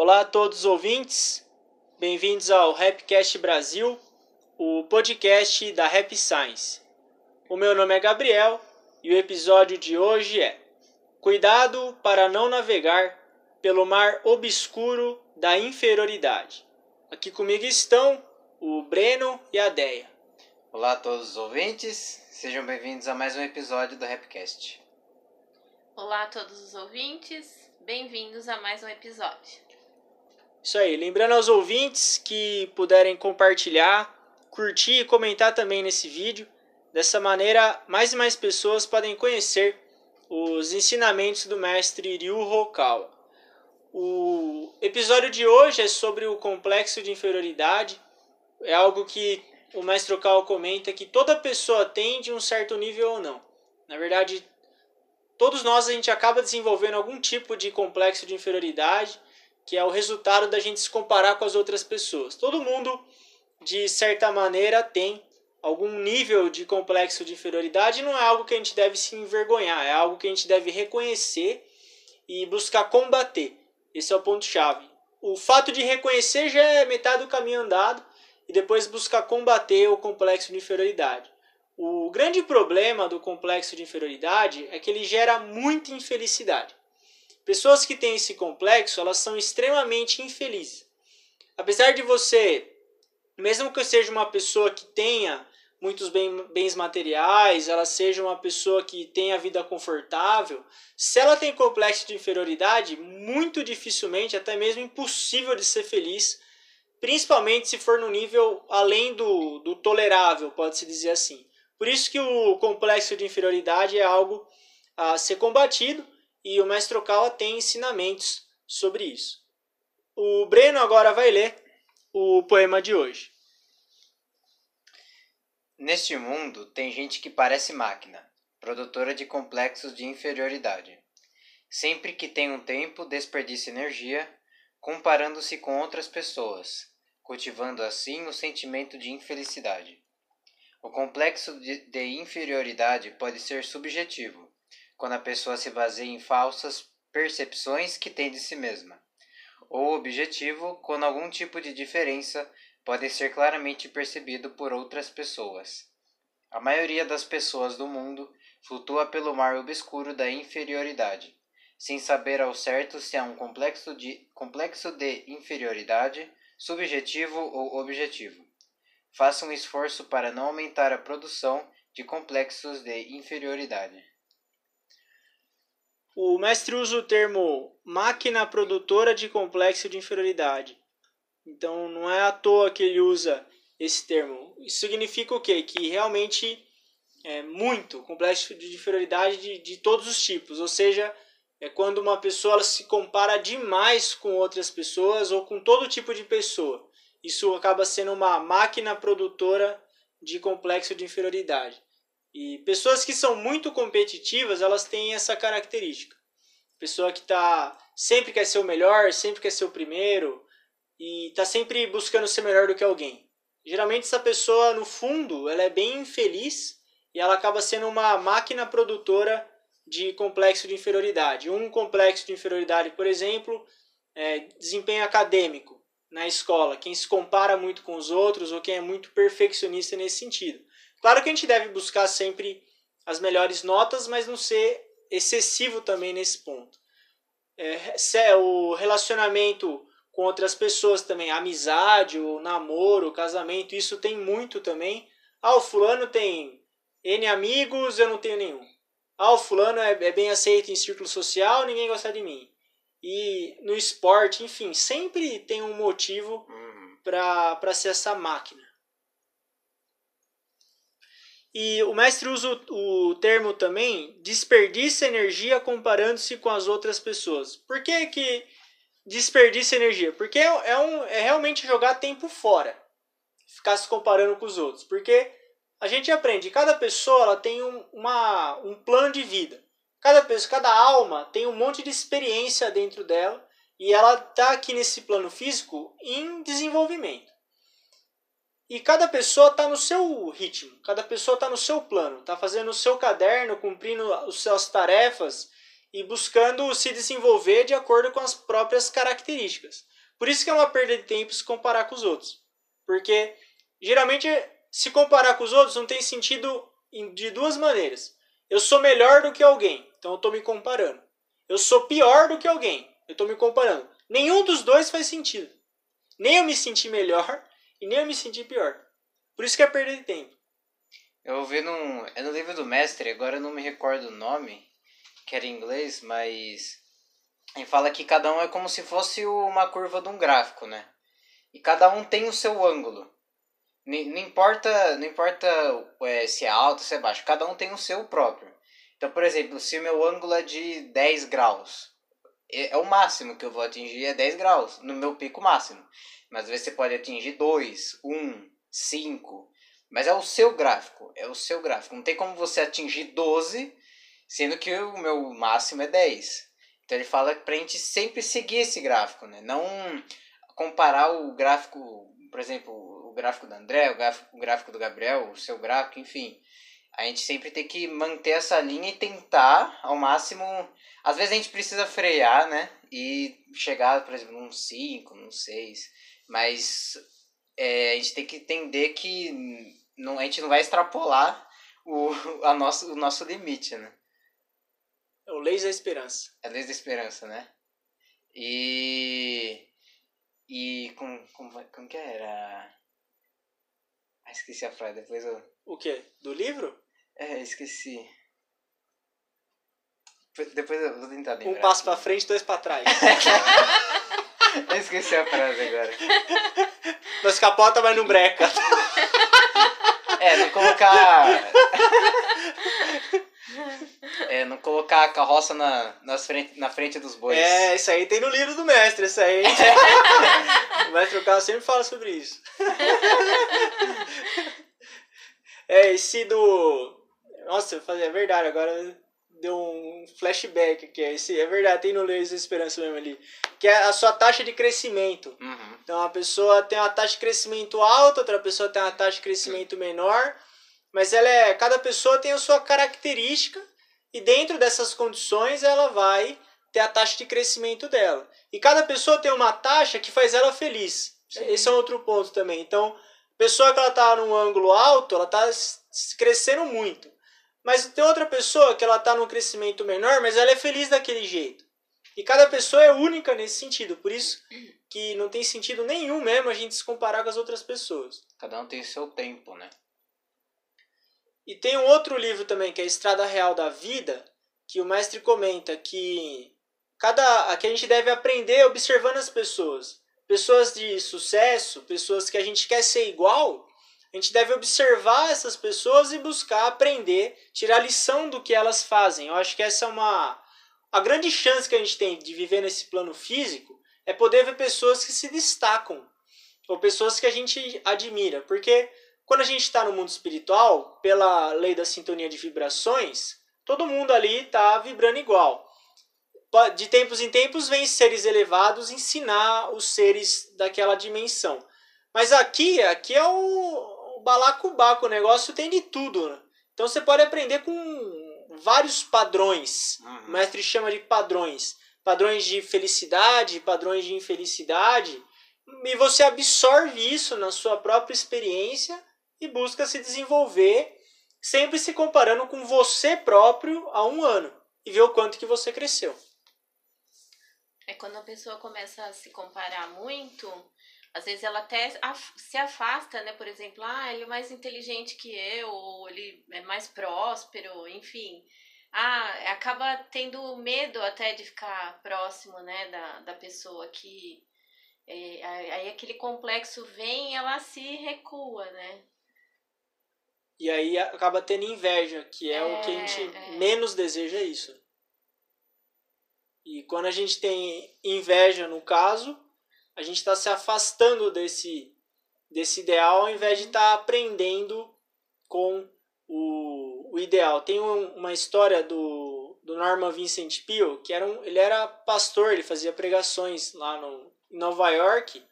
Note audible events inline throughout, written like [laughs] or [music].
Olá a todos os ouvintes, bem-vindos ao Rapcast Brasil, o podcast da Rap Science. O meu nome é Gabriel e o episódio de hoje é Cuidado para não navegar pelo mar obscuro da inferioridade. Aqui comigo estão o Breno e a Deia. Olá a todos os ouvintes, sejam bem-vindos a mais um episódio do Rapcast. Olá a todos os ouvintes, bem-vindos a mais um episódio. Isso aí, lembrando aos ouvintes que puderem compartilhar, curtir e comentar também nesse vídeo. Dessa maneira, mais e mais pessoas podem conhecer os ensinamentos do mestre Ryu Hokawa. O episódio de hoje é sobre o complexo de inferioridade. É algo que o mestre Hokawa comenta que toda pessoa tem de um certo nível ou não. Na verdade, todos nós a gente acaba desenvolvendo algum tipo de complexo de inferioridade que é o resultado da gente se comparar com as outras pessoas. Todo mundo, de certa maneira, tem algum nível de complexo de inferioridade, não é algo que a gente deve se envergonhar, é algo que a gente deve reconhecer e buscar combater. Esse é o ponto-chave. O fato de reconhecer já é metade do caminho andado e depois buscar combater o complexo de inferioridade. O grande problema do complexo de inferioridade é que ele gera muita infelicidade. Pessoas que têm esse complexo, elas são extremamente infelizes. Apesar de você, mesmo que eu seja uma pessoa que tenha muitos bens materiais, ela seja uma pessoa que tenha vida confortável, se ela tem complexo de inferioridade, muito dificilmente, até mesmo impossível de ser feliz, principalmente se for no nível além do, do tolerável, pode-se dizer assim. Por isso que o complexo de inferioridade é algo a ser combatido e o mestre Okawa tem ensinamentos sobre isso. O Breno agora vai ler o poema de hoje. Neste mundo tem gente que parece máquina, produtora de complexos de inferioridade. Sempre que tem um tempo, desperdiça energia, comparando-se com outras pessoas, cultivando assim o sentimento de infelicidade. O complexo de, de inferioridade pode ser subjetivo, quando a pessoa se baseia em falsas percepções que tem de si mesma, ou objetivo, quando algum tipo de diferença pode ser claramente percebido por outras pessoas. A maioria das pessoas do mundo flutua pelo mar obscuro da inferioridade, sem saber ao certo se há um complexo de, complexo de inferioridade, subjetivo ou objetivo. Faça um esforço para não aumentar a produção de complexos de inferioridade. O mestre usa o termo máquina produtora de complexo de inferioridade. Então não é à toa que ele usa esse termo. Isso significa o quê? Que realmente é muito complexo de inferioridade de, de todos os tipos. Ou seja, é quando uma pessoa se compara demais com outras pessoas ou com todo tipo de pessoa. Isso acaba sendo uma máquina produtora de complexo de inferioridade. E pessoas que são muito competitivas, elas têm essa característica. Pessoa que tá sempre quer ser o melhor, sempre quer ser o primeiro e tá sempre buscando ser melhor do que alguém. Geralmente essa pessoa, no fundo, ela é bem infeliz e ela acaba sendo uma máquina produtora de complexo de inferioridade. Um complexo de inferioridade, por exemplo, é desempenho acadêmico na escola, quem se compara muito com os outros ou quem é muito perfeccionista nesse sentido. Claro que a gente deve buscar sempre as melhores notas, mas não ser excessivo também nesse ponto. É, o relacionamento com outras pessoas também, amizade, o namoro, o casamento, isso tem muito também. Ah, o fulano tem N amigos, eu não tenho nenhum. Ah, o fulano é, é bem aceito em círculo social, ninguém gosta de mim. E no esporte, enfim, sempre tem um motivo uhum. para ser essa máquina. E o mestre usa o, o termo também desperdiça energia comparando-se com as outras pessoas. Por que, que desperdiça energia? Porque é, um, é realmente jogar tempo fora. Ficar se comparando com os outros. Porque a gente aprende, cada pessoa ela tem um, uma, um plano de vida. Cada pessoa, cada alma tem um monte de experiência dentro dela e ela está aqui nesse plano físico em desenvolvimento. E cada pessoa está no seu ritmo, cada pessoa está no seu plano, está fazendo o seu caderno, cumprindo as suas tarefas e buscando se desenvolver de acordo com as próprias características. Por isso que é uma perda de tempo se comparar com os outros. Porque geralmente se comparar com os outros não tem sentido de duas maneiras. Eu sou melhor do que alguém, então eu estou me comparando. Eu sou pior do que alguém, eu estou me comparando. Nenhum dos dois faz sentido. Nem eu me senti melhor e nem eu me senti pior. Por isso que é perda de tempo. Eu ouvi num. É no livro do mestre, agora eu não me recordo o nome, que era em inglês, mas. Ele fala que cada um é como se fosse uma curva de um gráfico, né? E cada um tem o seu ângulo. Não importa, não importa é, se é alto, se é baixo, cada um tem o seu próprio. Então, por exemplo, se o meu ângulo é de 10 graus, é, é o máximo que eu vou atingir é 10 graus, no meu pico máximo. Mas às vezes você pode atingir 2, 1, 5. Mas é o seu gráfico, é o seu gráfico. Não tem como você atingir 12, sendo que o meu máximo é 10. Então ele fala pra gente sempre seguir esse gráfico, né? Não comparar o gráfico, por exemplo, o gráfico do André, o gráfico, o gráfico do Gabriel, o seu gráfico, enfim. A gente sempre tem que manter essa linha e tentar ao máximo. Às vezes a gente precisa frear, né? E chegar, por exemplo, num 5, num 6. Mas é, a gente tem que entender que não, a gente não vai extrapolar o, a nosso, o nosso limite, né? É o Leis da Esperança. É a Leis da Esperança, né? E. E. Como, como, como que era? Ah, esqueci a frase, depois eu. O quê? Do livro? É, esqueci. Depois eu vou tentar lembrar. Um passo pra frente, dois pra trás. [laughs] eu esqueci a frase agora. Nós capota, mas não breca. [laughs] É, não colocar. [laughs] É, não colocar a carroça na, nas frente, na frente dos bois. É, isso aí tem no livro do mestre, isso aí. o mestre Carlos sempre fala sobre isso. É, esse do. Nossa, é verdade, agora deu um flashback aqui. Esse, é verdade, tem no Leis Esperança mesmo ali. Que é a sua taxa de crescimento. Uhum. Então a pessoa tem uma taxa de crescimento alta, outra pessoa tem uma taxa de crescimento menor. Mas ela é. Cada pessoa tem a sua característica. E dentro dessas condições ela vai ter a taxa de crescimento dela. E cada pessoa tem uma taxa que faz ela feliz. Sim. Esse é outro ponto também. Então, pessoa que ela está num ângulo alto, ela está crescendo muito. Mas tem outra pessoa que ela está num crescimento menor, mas ela é feliz daquele jeito. E cada pessoa é única nesse sentido. Por isso que não tem sentido nenhum mesmo a gente se comparar com as outras pessoas. Cada um tem seu tempo, né? E tem um outro livro também, que é a Estrada Real da Vida, que o mestre comenta que cada que a gente deve aprender observando as pessoas. Pessoas de sucesso, pessoas que a gente quer ser igual, a gente deve observar essas pessoas e buscar aprender, tirar lição do que elas fazem. Eu acho que essa é uma a grande chance que a gente tem de viver nesse plano físico é poder ver pessoas que se destacam ou pessoas que a gente admira, porque quando a gente está no mundo espiritual, pela lei da sintonia de vibrações, todo mundo ali está vibrando igual. De tempos em tempos vem seres elevados ensinar os seres daquela dimensão. Mas aqui, aqui é o, o balacobaco, o negócio tem de tudo. Né? Então você pode aprender com vários padrões. Uhum. O mestre chama de padrões. Padrões de felicidade, padrões de infelicidade. E você absorve isso na sua própria experiência e busca se desenvolver, sempre se comparando com você próprio há um ano. E ver o quanto que você cresceu. É quando a pessoa começa a se comparar muito, às vezes ela até se afasta, né? Por exemplo, ah, ele é mais inteligente que eu, ou ele é mais próspero, enfim. Ah, acaba tendo medo até de ficar próximo, né, da, da pessoa que. É, aí aquele complexo vem e ela se recua, né? E aí acaba tendo inveja, que é, é o que a é, gente é. menos deseja isso. E quando a gente tem inveja, no caso, a gente está se afastando desse, desse ideal ao invés de estar tá aprendendo com o, o ideal. Tem um, uma história do, do Norman Vincent Peale, que era um, ele era pastor, ele fazia pregações lá no, em Nova York.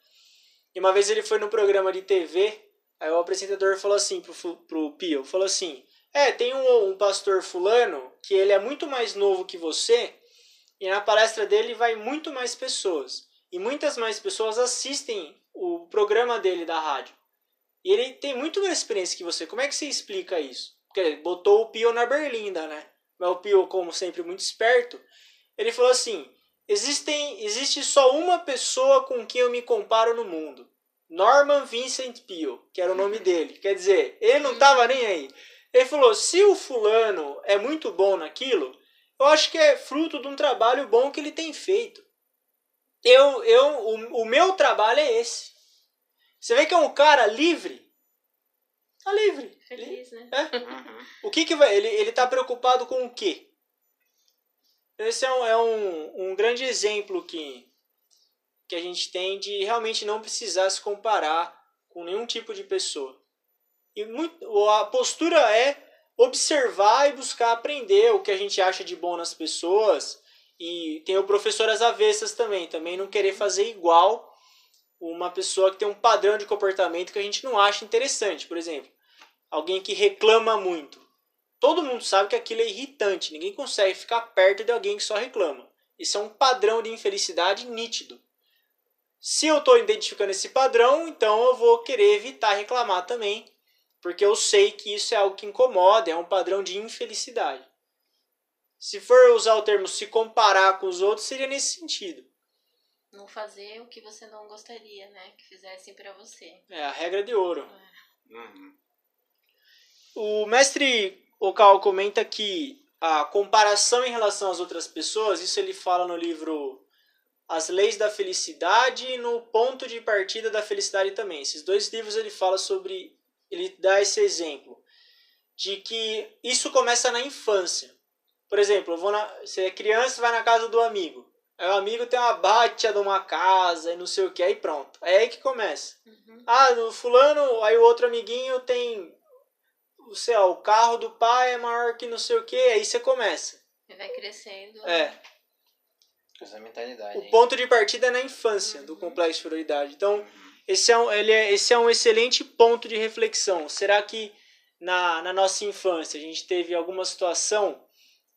E uma vez ele foi no programa de TV, aí o apresentador falou assim pro, pro Peale, falou assim, é, tem um, um pastor fulano que ele é muito mais novo que você E na palestra dele vai muito mais pessoas. E muitas mais pessoas assistem o programa dele da rádio. E ele tem muito mais experiência que você. Como é que você explica isso? Porque ele botou o Pio na berlinda, né? Mas o Pio, como sempre, muito esperto, ele falou assim: Existem, existe só uma pessoa com quem eu me comparo no mundo. Norman Vincent Peale, que era o nome dele. Quer dizer, ele não estava nem aí. Ele falou: se o fulano é muito bom naquilo, eu acho que é fruto de um trabalho bom que ele tem feito. Eu, eu, o, o meu trabalho é esse. Você vê que é um cara livre. Tá livre. Feliz, né? É? Uhum. O que que vai. Ele, ele tá preocupado com o quê? Esse é um, é um, um grande exemplo que, que a gente tem de realmente não precisar se comparar com nenhum tipo de pessoa. E muito, a postura é observar e buscar aprender o que a gente acha de bom nas pessoas. E tem o professor às avessas também, também não querer fazer igual uma pessoa que tem um padrão de comportamento que a gente não acha interessante. Por exemplo, alguém que reclama muito. Todo mundo sabe que aquilo é irritante, ninguém consegue ficar perto de alguém que só reclama. Isso é um padrão de infelicidade nítido. Se eu estou identificando esse padrão, então eu vou querer evitar reclamar também, porque eu sei que isso é algo que incomoda, é um padrão de infelicidade. Se for usar o termo se comparar com os outros, seria nesse sentido. Não fazer o que você não gostaria, né? Que fizessem pra você. É a regra de ouro. Uhum. O mestre Okal comenta que a comparação em relação às outras pessoas, isso ele fala no livro As Leis da Felicidade e no Ponto de Partida da Felicidade também. Esses dois livros ele fala sobre, ele dá esse exemplo de que isso começa na infância. Por exemplo, eu vou na, você é criança vai na casa do amigo. Aí o amigo tem uma batia de uma casa e não sei o que, aí pronto. É aí que começa. Uhum. Ah, no fulano, aí o outro amiguinho tem o céu, o carro do pai é maior que não sei o que, aí você começa. E vai crescendo. É, Essa mentalidade. o hein? ponto de partida é na infância do complexo de inferioridade. Então, esse é um, ele é, esse é um excelente ponto de reflexão. Será que na, na nossa infância a gente teve alguma situação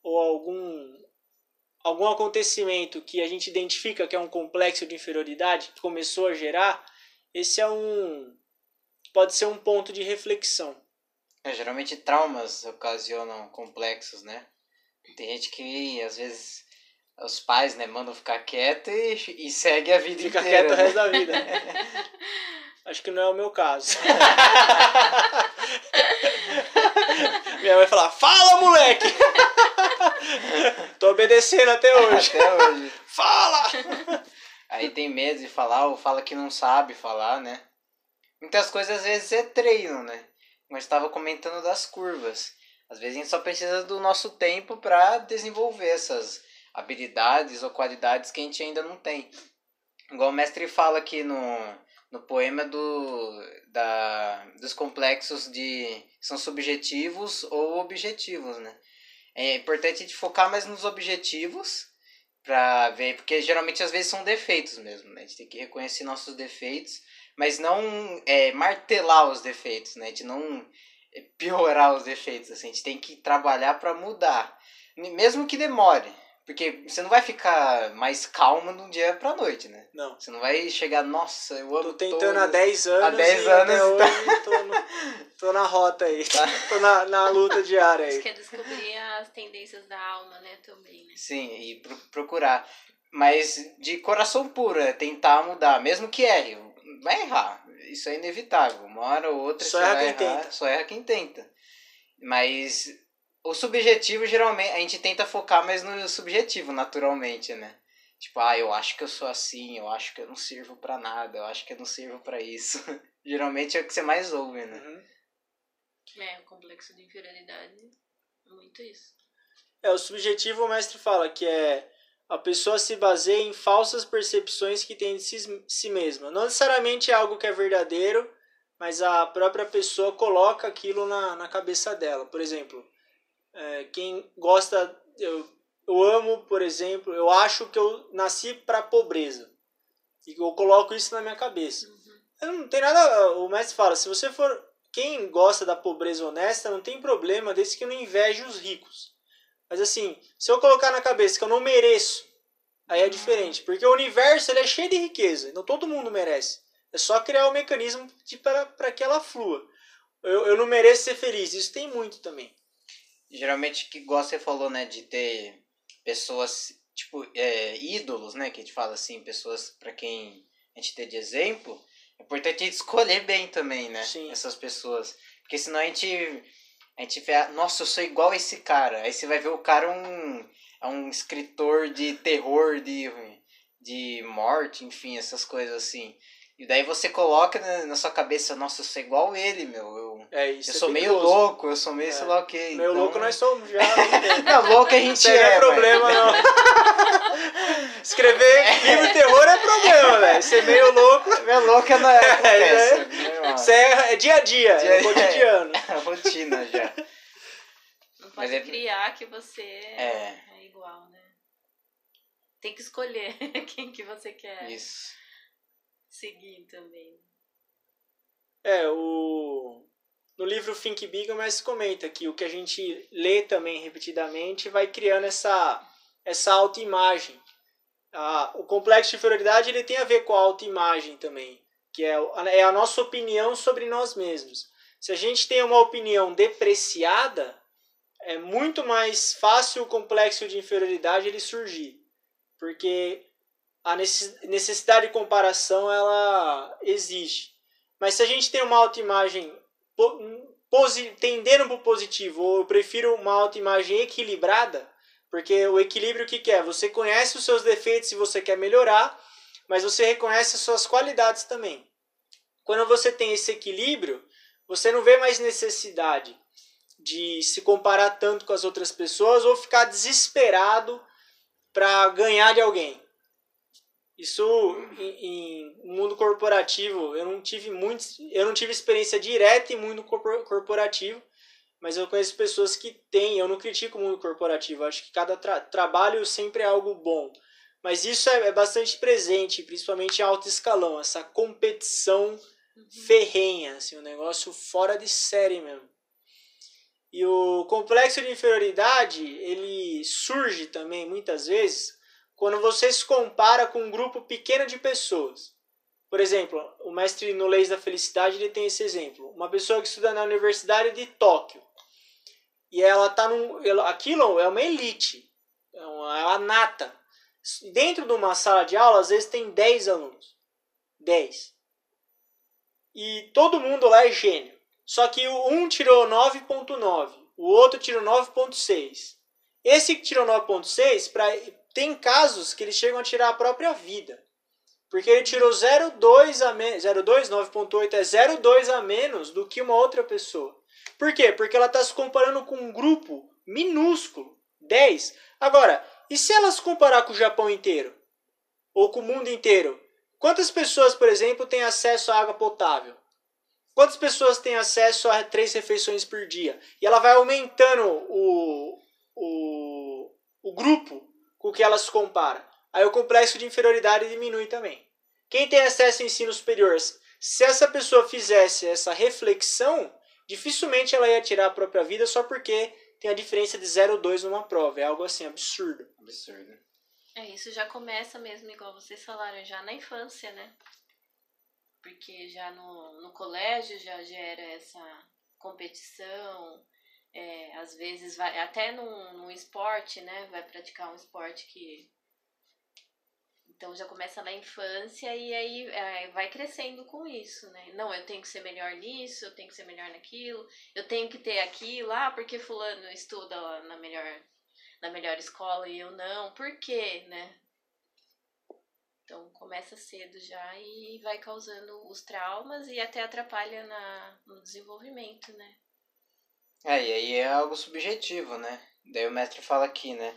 ou algum, algum acontecimento que a gente identifica que é um complexo de inferioridade que começou a gerar? Esse é um. pode ser um ponto de reflexão. É, geralmente traumas ocasionam complexos, né? Tem gente que às vezes os pais, né, mandam ficar quieto e, e segue a vida Fica inteira. quieto o né? resto da vida. [laughs] Acho que não é o meu caso. [laughs] Minha mãe fala, fala moleque! [laughs] Tô obedecendo até hoje. Até hoje. [laughs] Fala! Aí tem medo de falar ou fala que não sabe falar, né? Muitas coisas às vezes é treino, né? Mas estava comentando das curvas. Às vezes a gente só precisa do nosso tempo para desenvolver essas habilidades ou qualidades que a gente ainda não tem. Igual o mestre fala aqui no, no poema do, da, dos complexos de são subjetivos ou objetivos, né? É importante a gente focar mais nos objetivos pra ver, porque geralmente às vezes são defeitos mesmo, né? A gente tem que reconhecer nossos defeitos, mas não é, martelar os defeitos, né? A gente não é, piorar os defeitos, assim, a gente tem que trabalhar para mudar, mesmo que demore, porque você não vai ficar mais calmo de um dia pra noite, né? Não. Você não vai chegar, nossa, eu amo Tô tentando há todas." 10 anos. Há 10 e até anos, tá. hoje tô, no- tô na rota aí. Tá. [laughs] Tô na, na luta diária Você aí. quer descobrir as tendências da alma, né? Também, né? Sim, e pro- procurar. Mas de coração puro, é tentar mudar, mesmo que erre. Vai errar. Isso é inevitável. Uma hora ou outra Só você erra vai quem errar, tenta. Só erra quem tenta. Mas o subjetivo, geralmente, a gente tenta focar mais no subjetivo, naturalmente, né? Tipo, ah, eu acho que eu sou assim, eu acho que eu não sirvo pra nada, eu acho que eu não sirvo pra isso. [laughs] geralmente é o que você mais ouve, né? Uhum. É, o complexo de inferioridade é muito isso. É, o subjetivo o mestre fala que é a pessoa se baseia em falsas percepções que tem de si, si mesma. Não necessariamente é algo que é verdadeiro, mas a própria pessoa coloca aquilo na, na cabeça dela. Por exemplo, é, quem gosta. Eu, eu amo, por exemplo, eu acho que eu nasci para pobreza. E eu coloco isso na minha cabeça. Eu Não tem nada. O mestre fala: se você for. Quem gosta da pobreza honesta não tem problema, desde que não inveje os ricos. Mas assim, se eu colocar na cabeça que eu não mereço Aí é diferente, porque o universo ele é cheio de riqueza, então todo mundo merece. É só criar o um mecanismo para que ela flua. Eu, eu não mereço ser feliz, isso tem muito também. Geralmente, que igual você falou, né, de ter pessoas, tipo, é, ídolos, né, que a gente fala assim, pessoas para quem a gente ter de exemplo, é importante a gente escolher bem também, né, Sim. essas pessoas. Porque senão a gente, a gente vê, nossa, eu sou igual esse cara. Aí você vai ver o cara um, é um escritor de terror, de, de morte, enfim, essas coisas assim. E daí você coloca na, na sua cabeça, nossa, eu sou igual ele, meu. Eu, é, isso eu é sou meio louco, eu sou meio É. sei lá o que. Meio então... louco nós somos já. [laughs] Não, louco a gente aí não é. é mas- problema, não. [laughs] Escrever livro de terror é problema, velho. Ser meio louco. Meio louco não é. É, Acontece, né, Isso é, é dia a dia, Dia- é cotidiano. É rotina já. Não Mas pode é- criar que você É. é igual, né? Tem que escolher [laughs] quem que você quer Isso. seguir também. É, o. No livro Think Big, mas comenta que o que a gente lê também repetidamente vai criando essa, essa autoimagem. Ah, o complexo de inferioridade ele tem a ver com a autoimagem também, que é, é a nossa opinião sobre nós mesmos. Se a gente tem uma opinião depreciada, é muito mais fácil o complexo de inferioridade ele surgir, porque a necess- necessidade de comparação ela existe. Mas se a gente tem uma autoimagem tendendo para o positivo, ou eu prefiro uma autoimagem equilibrada, porque o equilíbrio o que, que é? Você conhece os seus defeitos e você quer melhorar, mas você reconhece as suas qualidades também. Quando você tem esse equilíbrio, você não vê mais necessidade de se comparar tanto com as outras pessoas ou ficar desesperado para ganhar de alguém. Isso em, em mundo corporativo, eu não tive muito, eu não tive experiência direta em mundo corpor- corporativo, mas eu conheço pessoas que têm, eu não critico o mundo corporativo, acho que cada tra- trabalho sempre é algo bom. Mas isso é, é bastante presente, principalmente em alto escalão, essa competição ferrenha, assim, um negócio fora de série mesmo. E o complexo de inferioridade, ele surge também muitas vezes quando você se compara com um grupo pequeno de pessoas. Por exemplo, o mestre no Leis da Felicidade ele tem esse exemplo. Uma pessoa que estuda na Universidade de Tóquio. E ela tá num. Aquilo é uma elite. É uma, é uma nata. Dentro de uma sala de aula, às vezes tem 10 alunos. 10. E todo mundo lá é gênio. Só que um tirou 9.9, o outro tirou 9.6. Esse que tirou 9.6, pra- tem casos que eles chegam a tirar a própria vida. Porque ele tirou 0,2 a menos, 0,2, 9.8 é 0,2 a menos do que uma outra pessoa. Por quê? Porque ela está se comparando com um grupo minúsculo, 10. Agora, e se ela se comparar com o Japão inteiro? Ou com o mundo inteiro? Quantas pessoas, por exemplo, têm acesso à água potável? Quantas pessoas têm acesso a três refeições por dia? E ela vai aumentando o, o, o grupo com que ela se compara. Aí o complexo de inferioridade diminui também. Quem tem acesso ao ensino superior, se essa pessoa fizesse essa reflexão, dificilmente ela ia tirar a própria vida só porque tem a diferença de 0,2 numa prova. É algo assim absurdo. Absurdo. É, isso já começa mesmo, igual vocês falaram, já na infância, né? Porque já no, no colégio já gera essa competição, é, às vezes vai até num, num esporte, né? Vai praticar um esporte que. Então já começa na infância e aí é, vai crescendo com isso, né? Não, eu tenho que ser melhor nisso, eu tenho que ser melhor naquilo, eu tenho que ter aquilo, ah, porque fulano estuda lá na melhor na melhor escola e eu não. Por quê, né? Então começa cedo já e vai causando os traumas e até atrapalha na, no desenvolvimento, né? É, e aí é algo subjetivo, né? Daí o mestre fala aqui, né?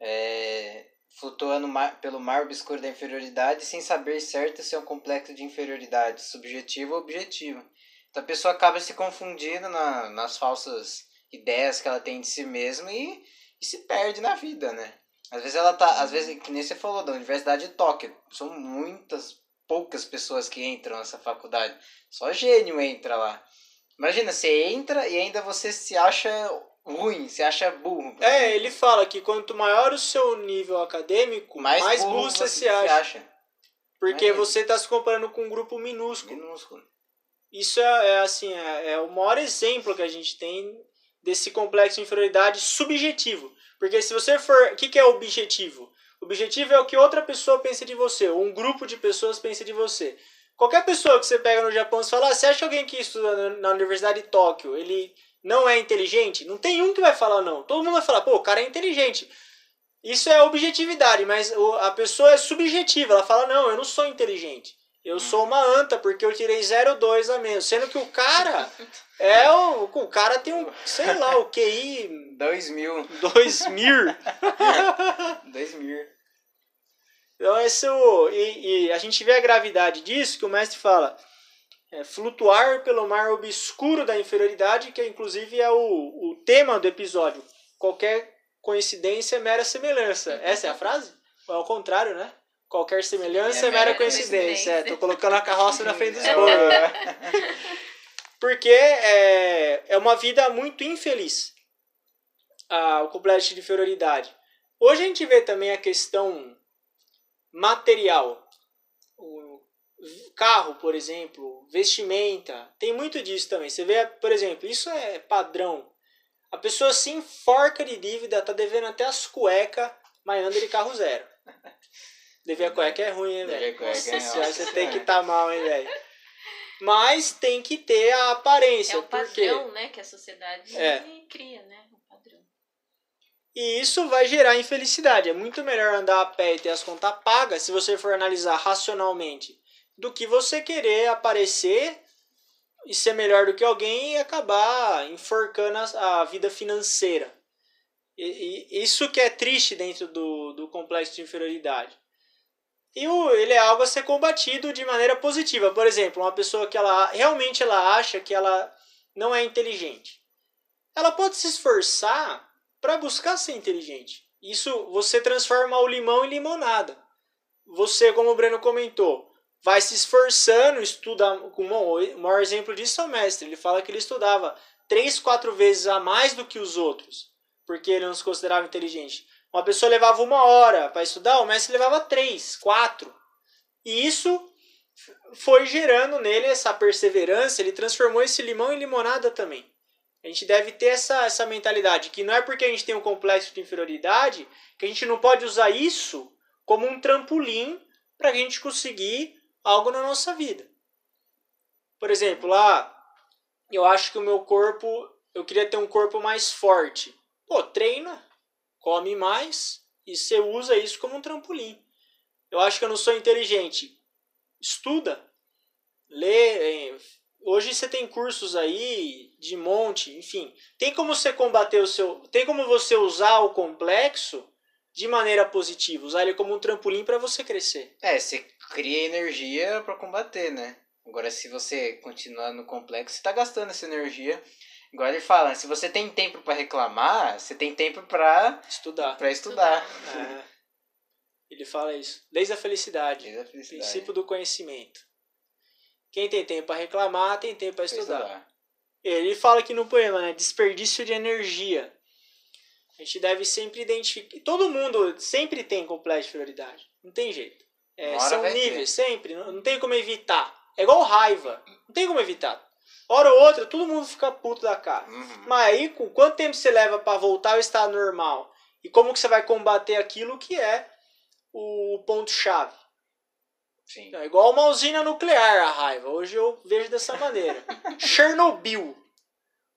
É, flutuando mar- pelo mar obscuro da inferioridade sem saber certo se é um complexo de inferioridade, subjetivo ou objetivo. Então a pessoa acaba se confundindo na, nas falsas ideias que ela tem de si mesma e, e se perde na vida, né? Às vezes ela tá, às vezes, que nem você falou, da Universidade de Tóquio, são muitas, poucas pessoas que entram nessa faculdade. Só gênio entra lá. Imagina, você entra e ainda você se acha ruim, você acha burro. É, ele fala que quanto maior o seu nível acadêmico, mais, mais burro, burro você, se acha. acha. Porque você está se comparando com um grupo minúsculo. Minúsculo. Isso é, é assim, é, é, o maior exemplo que a gente tem desse complexo de inferioridade subjetivo. Porque se você for. O que, que é objetivo? Objetivo é o que outra pessoa pensa de você, ou um grupo de pessoas pensa de você. Qualquer pessoa que você pega no Japão e fala, ah, você acha alguém que estuda na Universidade de Tóquio, ele não é inteligente? Não tem um que vai falar não. Todo mundo vai falar, pô, o cara é inteligente. Isso é objetividade, mas a pessoa é subjetiva. Ela fala, não, eu não sou inteligente. Eu sou uma anta porque eu tirei 0,2 a menos. Sendo que o cara [laughs] é o. O cara tem um, sei lá, o QI. 2 mil. 2 mil. [laughs] 2 mil. Então, esse, e, e a gente vê a gravidade disso que o mestre fala. É, flutuar pelo mar obscuro da inferioridade, que inclusive é o, o tema do episódio. Qualquer coincidência é mera semelhança. Essa é a frase? Ou é ao contrário, né? Qualquer semelhança é, é mera coincidência. coincidência. É, tô colocando a carroça na frente dos [laughs] bois. Porque é, é uma vida muito infeliz. Ah, o complexo de inferioridade. Hoje a gente vê também a questão material. O carro, por exemplo, vestimenta. Tem muito disso também. Você vê, por exemplo, isso é padrão. A pessoa se enforca de dívida, tá devendo até as cuecas, mas anda de carro zero. [laughs] Dever a cueca é ruim, hein, velho? Nossa é senhora, você tem que estar tá [laughs] mal, hein, velho? Mas tem que ter a aparência. É o padrão, né? Que a sociedade é. cria, né? E isso vai gerar infelicidade. É muito melhor andar a pé e ter as contas pagas, se você for analisar racionalmente, do que você querer aparecer e ser melhor do que alguém e acabar enforcando a vida financeira. E, e, isso que é triste dentro do, do complexo de inferioridade. E o, ele é algo a ser combatido de maneira positiva. Por exemplo, uma pessoa que ela realmente ela acha que ela não é inteligente. Ela pode se esforçar para buscar ser inteligente. Isso você transforma o limão em limonada. Você, como o Breno comentou, vai se esforçando, estuda. O maior exemplo disso é o mestre. Ele fala que ele estudava três, quatro vezes a mais do que os outros, porque ele não se considerava inteligente. Uma pessoa levava uma hora para estudar, o mestre levava três, quatro. E isso foi gerando nele essa perseverança, ele transformou esse limão em limonada também. A gente deve ter essa, essa mentalidade, que não é porque a gente tem um complexo de inferioridade que a gente não pode usar isso como um trampolim para a gente conseguir algo na nossa vida. Por exemplo, lá, eu acho que o meu corpo, eu queria ter um corpo mais forte. Pô, treina, come mais e você usa isso como um trampolim. Eu acho que eu não sou inteligente. Estuda, lê. É, hoje você tem cursos aí de monte, enfim. Tem como você combater o seu. Tem como você usar o complexo de maneira positiva, usar ele como um trampolim para você crescer. É, você cria energia para combater, né? Agora, se você continuar no complexo, você está gastando essa energia Igual ele fala, se você tem tempo para reclamar, você tem tempo para estudar. Para estudar. É. Ele fala isso. Desde a felicidade. Desde a felicidade. Princípio do conhecimento. Quem tem tempo para reclamar, tem tempo para estudar. estudar. Ele fala aqui no poema, né? Desperdício de energia. A gente deve sempre identificar. Todo mundo sempre tem complexo de prioridade. Não tem jeito. É, são níveis, ter. sempre. Não, não tem como evitar. É igual raiva. Não tem como evitar. Hora ou outra, todo mundo fica puto da cara. Uhum. Mas aí, com quanto tempo você leva para voltar ao estado normal? E como que você vai combater aquilo que é o ponto-chave? Sim. É igual uma usina nuclear a raiva. Hoje eu vejo dessa maneira. [laughs] Chernobyl.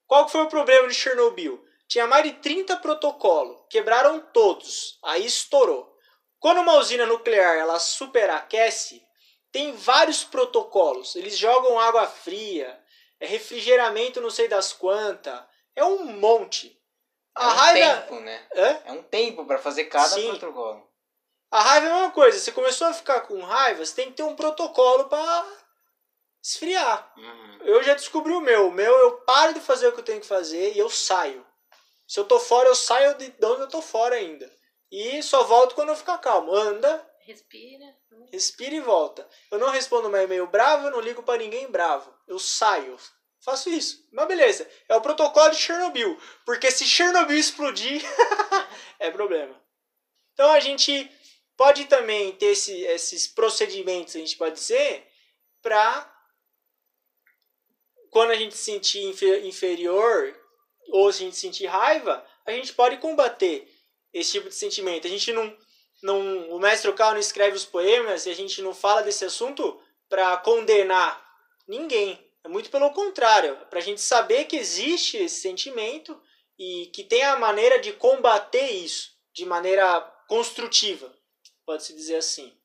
Qual que foi o problema de Chernobyl? Tinha mais de 30 protocolos. Quebraram todos. Aí estourou. Quando uma usina nuclear ela superaquece, tem vários protocolos. Eles jogam água fria, é refrigeramento não sei das quantas. É um monte. A é um raiva... tempo, né? Hã? É um tempo para fazer cada Sim. protocolo. A raiva é a mesma coisa. Você começou a ficar com raiva, você tem que ter um protocolo para esfriar. Uhum. Eu já descobri o meu. O meu, eu paro de fazer o que eu tenho que fazer e eu saio. Se eu tô fora, eu saio de onde eu tô fora ainda. E só volto quando eu ficar calmo. Anda. Respira. Respira e volta. Eu não respondo mais e-mail bravo, eu não ligo para ninguém bravo. Eu saio. faço isso. Mas beleza, é o protocolo de Chernobyl. Porque se Chernobyl explodir, [laughs] é problema. Então a gente pode também ter esse, esses procedimentos, a gente pode dizer, para quando a gente se sentir inferior ou se a gente sentir raiva, a gente pode combater esse tipo de sentimento. A gente não, não o mestre Cal não escreve os poemas e a gente não fala desse assunto para condenar ninguém. É muito pelo contrário, é para a gente saber que existe esse sentimento e que tem a maneira de combater isso de maneira construtiva, pode-se dizer assim.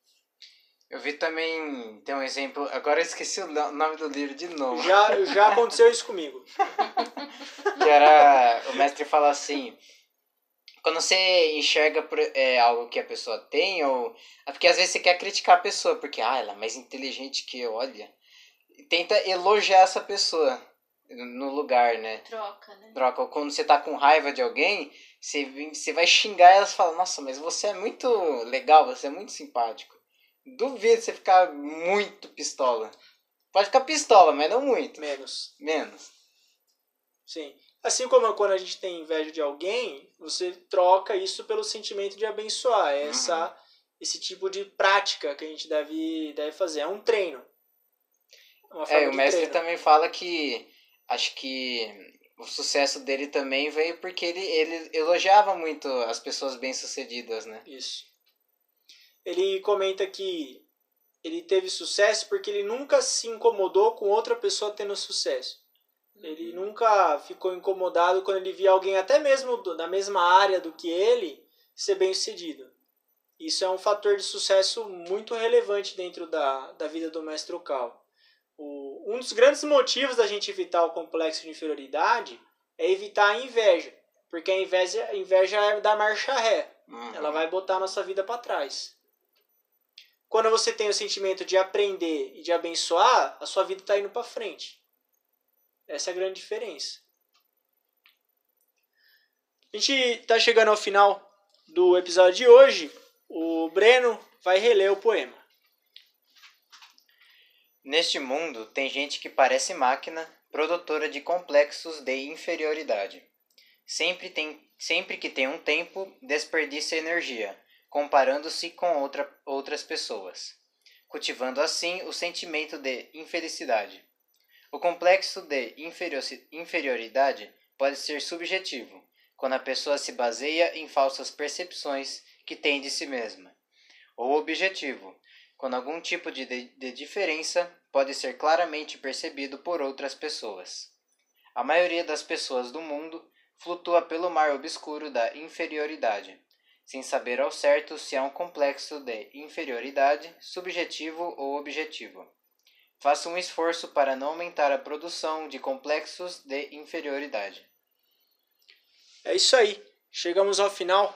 Eu vi também, tem um exemplo, agora eu esqueci o nome do livro de novo. Já, já aconteceu isso comigo. [laughs] que era, o mestre fala assim, quando você enxerga é, algo que a pessoa tem, ou. É porque às vezes você quer criticar a pessoa, porque ah, ela é mais inteligente que eu, olha. Tenta elogiar essa pessoa no lugar, né? Troca, né? Troca. Ou quando você tá com raiva de alguém, você, você vai xingar elas e fala, nossa, mas você é muito legal, você é muito simpático. Duvido você ficar muito pistola. Pode ficar pistola, mas não muito. Menos. Menos. Sim. Assim como quando a gente tem inveja de alguém, você troca isso pelo sentimento de abençoar. É essa, uhum. esse tipo de prática que a gente deve, deve fazer. É um treino. É, é o mestre treino. também fala que acho que o sucesso dele também veio porque ele, ele elogiava muito as pessoas bem-sucedidas, né? Isso. Ele comenta que ele teve sucesso porque ele nunca se incomodou com outra pessoa tendo sucesso. Ele nunca ficou incomodado quando ele via alguém, até mesmo da mesma área do que ele, ser bem sucedido. Isso é um fator de sucesso muito relevante dentro da, da vida do mestre Okal. O, um dos grandes motivos da gente evitar o complexo de inferioridade é evitar a inveja. Porque a inveja, a inveja é da marcha ré. Uhum. Ela vai botar a nossa vida para trás. Quando você tem o sentimento de aprender e de abençoar, a sua vida está indo para frente. Essa é a grande diferença. A gente está chegando ao final do episódio de hoje. O Breno vai reler o poema. Neste mundo tem gente que parece máquina, produtora de complexos de inferioridade. Sempre, tem, sempre que tem um tempo, desperdiça energia, comparando-se com outra, outras pessoas, cultivando assim o sentimento de infelicidade. O complexo de inferioridade pode ser subjetivo, quando a pessoa se baseia em falsas percepções que tem de si mesma, ou objetivo, quando algum tipo de, de diferença pode ser claramente percebido por outras pessoas. A maioria das pessoas do mundo flutua pelo mar obscuro da inferioridade, sem saber ao certo se há um complexo de inferioridade subjetivo ou objetivo. Faça um esforço para não aumentar a produção de complexos de inferioridade. É isso aí. Chegamos ao final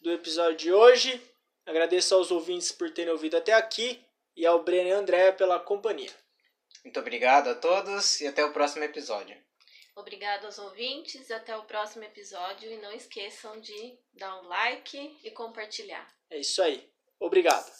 do episódio de hoje. Agradeço aos ouvintes por terem ouvido até aqui e ao Breno e André pela companhia. Muito obrigado a todos e até o próximo episódio. Obrigado aos ouvintes e até o próximo episódio. E não esqueçam de dar um like e compartilhar. É isso aí. Obrigado.